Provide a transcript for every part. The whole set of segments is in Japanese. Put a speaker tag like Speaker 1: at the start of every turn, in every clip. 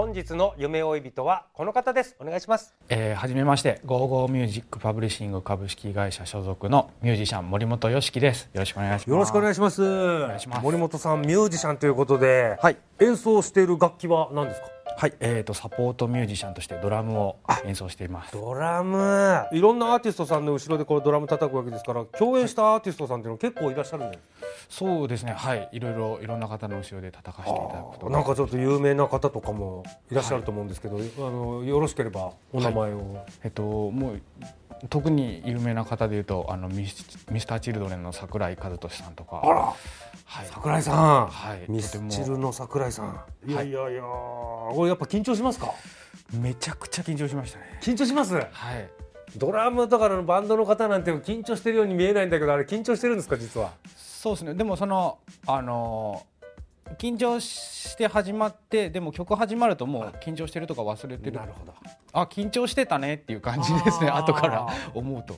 Speaker 1: 本日の夢追い人はこの方です。お願いします。
Speaker 2: えー、はじめましてゴーゴーミュージックパブリッシング株式会社所属のミュージシャン森本昌希です。よろしくお願いします。
Speaker 1: よろしくお願いします。
Speaker 2: いします。
Speaker 1: 森本さんミュージシャンということで、
Speaker 2: はい。
Speaker 1: 演奏している楽器は何ですか？
Speaker 2: はいえー、とサポートミュージシャンとしてドラムを演奏しています。
Speaker 1: ドラム。いろんなアーティストさんの後ろでこうドラム叩くわけですから共演したアーティストさんっていうの結構いらっしゃるんです
Speaker 2: そうですね。はいいろいろいろんな方の後ろで叩かせていただくことが
Speaker 1: なんかちょっと有名な方とかもいらっしゃると思うんですけど、あのよろしければお名前を、
Speaker 2: えっともう特に有名な方でいうとあのミスミスターチルドレンの桜井和寿さんとか。
Speaker 1: あら
Speaker 2: はい。
Speaker 1: 桜井さん、
Speaker 2: はい。
Speaker 1: ミスチルの桜井さん。い。やいやいやこれやっぱ緊張しますか？
Speaker 2: めちゃくちゃ緊張しましたね。
Speaker 1: 緊張します？
Speaker 2: はい。
Speaker 1: ドラムとかのバンドの方なんて緊張してるように見えないんだけどあれ緊張してるんですか実は？
Speaker 2: そうですね。でもそのあの緊張して始まってでも曲始まるともう緊張してるとか忘れてる。
Speaker 1: なるほど。
Speaker 2: あ緊張してたねっていう感じですね。後から思うと。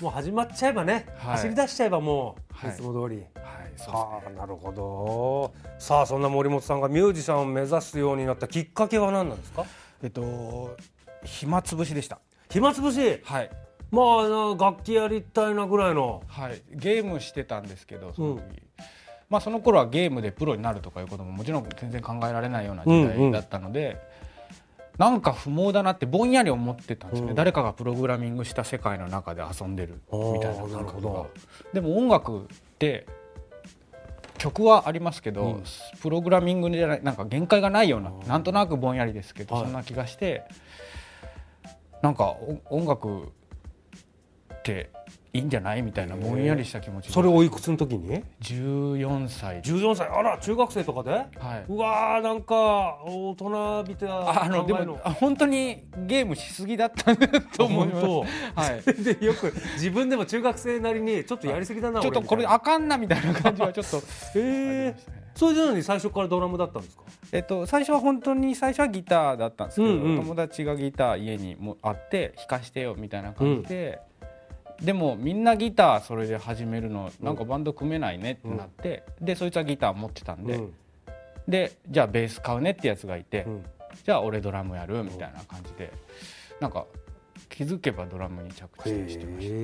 Speaker 1: もう始まっちゃえばね、
Speaker 2: はい。
Speaker 1: 走り出しちゃえばもう、
Speaker 2: はい。
Speaker 1: い、つも通り。
Speaker 2: はいそう
Speaker 1: はあなるほど。さあそんな森本さんがミュージシャンを目指すようになったきっかけは何なんですか？
Speaker 2: えっと暇つぶしでした。
Speaker 1: 暇つぶし？
Speaker 2: はい。
Speaker 1: まあ楽器やりたいなぐらいの。
Speaker 2: はい。ゲームしてたんですけどその時、まあその頃はゲームでプロになるとかいうことももちろん全然考えられないような時代だったので、なんか不毛だなってぼんやり思ってたんですよね、
Speaker 1: うん。
Speaker 2: 誰かがプログラミングした世界の中で遊んでるみたいな感覚が。でも音楽って曲はありますけど、
Speaker 1: うん。
Speaker 2: プログラミングじゃないなんか限界がないようななんとなくぼんやりですけど、
Speaker 1: はい。
Speaker 2: そんな気がしてなんかお音楽っていいんじゃない？みたいなぼんやりした気持ちで
Speaker 1: それおいくつの時に
Speaker 2: ？14歳。で
Speaker 1: 14歳。あら中学生とかで、
Speaker 2: はい。う
Speaker 1: わーなんか大人びて
Speaker 2: ああのでもあ本当にゲームしすぎだったと思います。
Speaker 1: 本
Speaker 2: はい。
Speaker 1: 当でよく自分でも中学生なりにちょっとやりすぎだな
Speaker 2: ちょっとこれあかんなみたいな感じはちょっと
Speaker 1: へえそれでなのに最初からドラムだったんですか？
Speaker 2: えっと、最初は本当に最初はギターだったんですけど、
Speaker 1: うんうん
Speaker 2: 友達がギター家にもあって弾かしてよみたいな感じで、でもみんなギターそれで始めるのなんかバンド組めないねってなって、でそいつはギター持ってたんで、
Speaker 1: うん。
Speaker 2: でじゃあベース買うねってやつがいて、
Speaker 1: うん。
Speaker 2: じゃあ俺ドラムやるみたいな感じでなんか気づけばドラムに着地してました。
Speaker 1: へ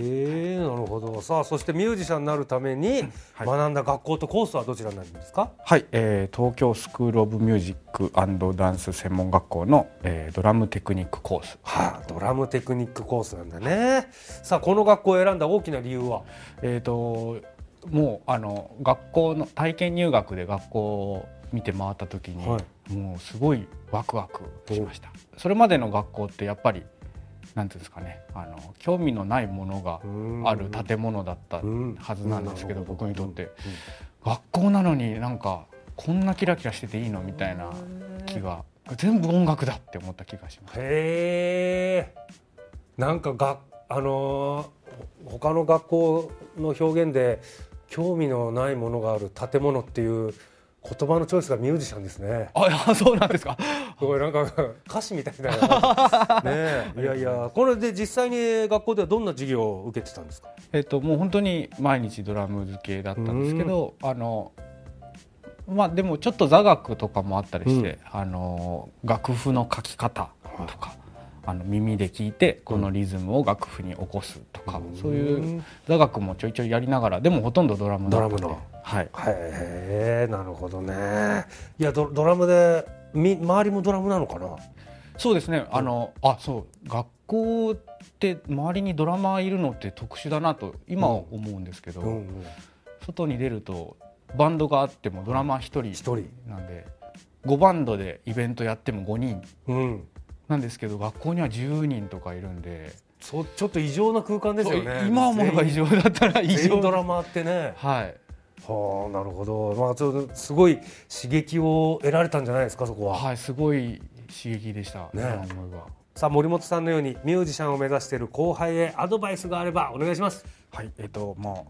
Speaker 1: えなるほど。さあそしてミュージシャンになるために
Speaker 2: はい。
Speaker 1: 学んだ学校とコースはどちらになるんですか、
Speaker 2: はい、えー東京スクール・オブ・ミュージックダンス専門学校の、えードラムテクニックコース。
Speaker 1: はあ、ドラムテクニックコースなんだね。さあこの学校を選んだ大きな理由は？
Speaker 2: えー、ともうあの学校の体験入学で学校を見て回った時に、
Speaker 1: は
Speaker 2: もうすごいワクワクしました。それまでの学校ってやっぱりなんていうんですかね。あの興味のないものがある建物だった
Speaker 1: うん。
Speaker 2: はずなんですけど、
Speaker 1: うん。
Speaker 2: 僕にとって、学校なのになんかこんなキラキラしてていいのみたいな気が全部音楽だって思った気がします。
Speaker 1: へえ。なんかがあのー他の学校の表現で興味のないものがある建物っていう言葉のチョイスがミュージシャンですね。
Speaker 2: あそうなんですか。
Speaker 1: これなんか歌詞みたいだよ ねえいやいやこれで実際に学校ではどんな授業を受けてたんですか？
Speaker 2: えっと、もう本当に毎日ドラム付けだったんですけど、あのまあでもちょっと座学とかもあったりして、あの楽譜の書き方とかあの耳で聞いてこのリズムを楽譜に起こすとか、そういう座楽もちょいちょいやりながらでもほとんどドラムだったんで。
Speaker 1: ドラムの。
Speaker 2: はい、
Speaker 1: へえなるほどね。いやドドラムでみ周りもドラムなのかな？
Speaker 2: そうですね、あのあそう。学校って周りにドラマーいるのって特殊だなと今は思うんですけど、
Speaker 1: うん。うん
Speaker 2: 外に出るとバンドがあってもドラマー1人
Speaker 1: 一人。
Speaker 2: なんで5バンドでイベントやっても5人。
Speaker 1: うん
Speaker 2: なんですけど学校には10人とかいるんで、
Speaker 1: そうちょっと異常な空間ですよね。
Speaker 2: 今思えば異常だったら異常。
Speaker 1: ドラマーってね。
Speaker 2: はい。
Speaker 1: はあなるほど。まあちょっとすごい刺激を得られたんじゃないですかそこは、
Speaker 2: はいすごい刺激でした、
Speaker 1: ね。
Speaker 2: 今思えば。
Speaker 1: さあ森本さんのようにミュージシャンを目指している後輩へアドバイスがあればお願いします。
Speaker 2: はいえっ、とも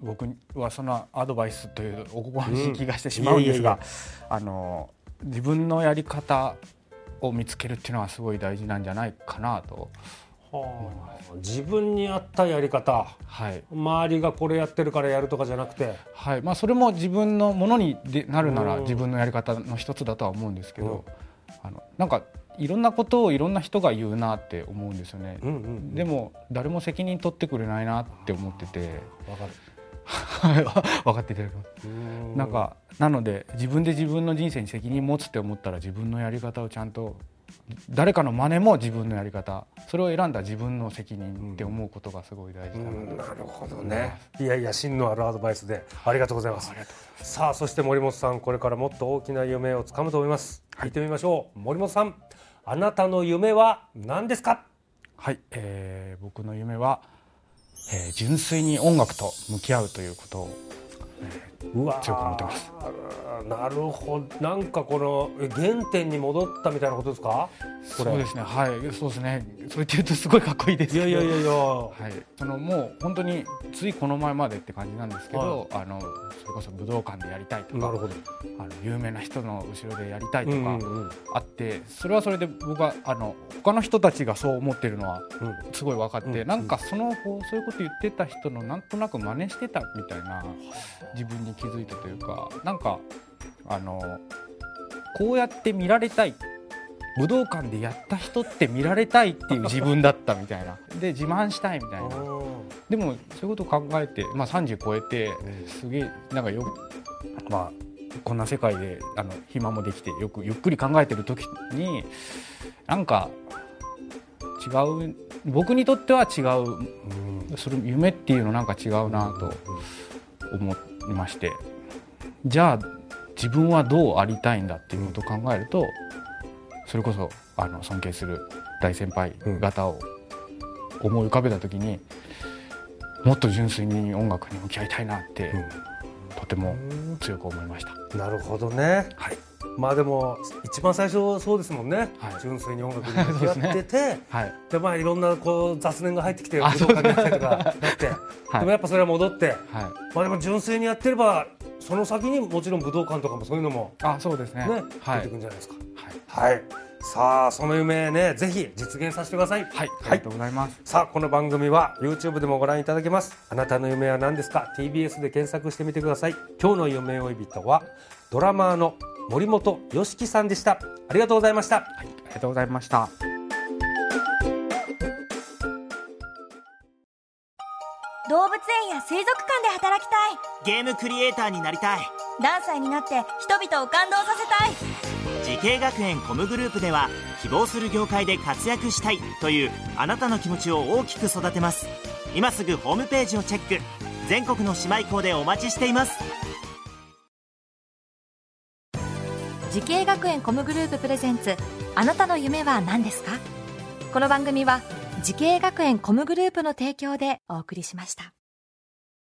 Speaker 2: う僕はそのアドバイスというおこがましい気がしてしまうんですが、
Speaker 1: いえい
Speaker 2: あの自分のやり方を見つけるっていうのはすごい大事なんじゃないかなと。
Speaker 1: 自分に合ったやり方。
Speaker 2: はい。
Speaker 1: 周りがこれやってるからやるとかじゃなくて。
Speaker 2: はい。まあ、それも自分のものにでなるなら
Speaker 1: うん
Speaker 2: 自分のやり方の一つだとは思うんですけど、あのなんかいろんなことをいろんな人が言うなって思うんですよね、
Speaker 1: うんうん
Speaker 2: でも誰も責任取ってくれないなって思ってて分かっていただけます
Speaker 1: うん。
Speaker 2: なんかなので自分で自分の人生に責任持つって思ったら自分のやり方をちゃんと誰かの真似も自分のやり方。それを選んだ自分の責任って思うことがすごい大事だな。と、
Speaker 1: うん。なるほどね。いやいや芯のあるアドバイスでありがとうございます。さあそして森本さんこれからもっと大きな夢をつかむと思います。聞いてみましょう。森本さんあなたの夢は何ですか？
Speaker 2: はい、えー僕の夢は、えー純粋に音楽と向き合うということを
Speaker 1: うわー。
Speaker 2: 強く思ってます。
Speaker 1: なるほど。なんかこのえ原点に戻ったみたいなことですか？
Speaker 2: そうですね。はい。そうですね。そう言って言うとすごいかっこいいです
Speaker 1: いやいやいやいや。
Speaker 2: はい、そのもう本当についこの前までって感じなんですけど、あのそれこそ武道館でやりたいとか
Speaker 1: なるほど。
Speaker 2: あの有名な人の後ろでやりたいとか
Speaker 1: うんうんうん。
Speaker 2: あって、それはそれで僕はあの他の人たちがそう思ってるのは
Speaker 1: うん。
Speaker 2: すごい分かって、
Speaker 1: うん。
Speaker 2: なんかそのそういうこと言ってた人のなんとなく真似してたみたいな自分に気づいたというかなんかあのこうやって見られたい。武道館でやった人って見られたいっていう自分だったみたいな。で自慢したいみたいな。でもそういうことを考えて、まあ、30超えてすげえなんかよまあこんな世界であの暇もできてよくゆっくり考えてる時になんか違う僕にとっては違う
Speaker 1: うん。
Speaker 2: それ夢っていうのなんか違うなと思いましてじゃあ自分はどうありたいんだっていうことを考えるとそれこそあの尊敬する大先輩方を思い浮かべた時にもっと純粋に音楽に向き合いたいなってとても強く思いました。
Speaker 1: なるほどね。
Speaker 2: はい
Speaker 1: まあでも一番最初そうですもんね、
Speaker 2: はい。
Speaker 1: 純粋に音楽に向き合ってて
Speaker 2: はい。
Speaker 1: でまあいろんなこう雑念が入ってきて
Speaker 2: あ
Speaker 1: 武道館に行ったりとかなって、
Speaker 2: はい。
Speaker 1: でもやっぱそれは戻って。
Speaker 2: はい、
Speaker 1: まあでも純粋にやってればその先にもちろん武道館とかもそういうのも
Speaker 2: あそうですね。
Speaker 1: ね、
Speaker 2: はい。
Speaker 1: 出てくるんじゃないですか。
Speaker 2: はい、
Speaker 1: はい。さあその夢ねぜひ実現させてください。
Speaker 2: はい、ありがとうございます。
Speaker 1: さあこの番組は YouTube でもご覧いただけます。あなたの夢は何ですか？TBS で検索してみてください。今日の夢追い人はドラマーの森本良樹さんでした。ありがとうございました。
Speaker 2: はい、ありがとうございました。
Speaker 3: 動物園や水族館で働きたい。
Speaker 4: ゲームクリエイターになりたい。
Speaker 3: 何歳になって人々を感動させたい。
Speaker 4: 滋慶学園 COMグループでは希望する業界で活躍したい。というあなたの気持ちを大きく育てます。今すぐホームページをチェック。全国の姉妹校でお待ちしています
Speaker 5: 滋慶学園 COMグループプレゼンツあなたの夢は何ですか？この番組は滋慶学園 COMグループの提供でお送りしました。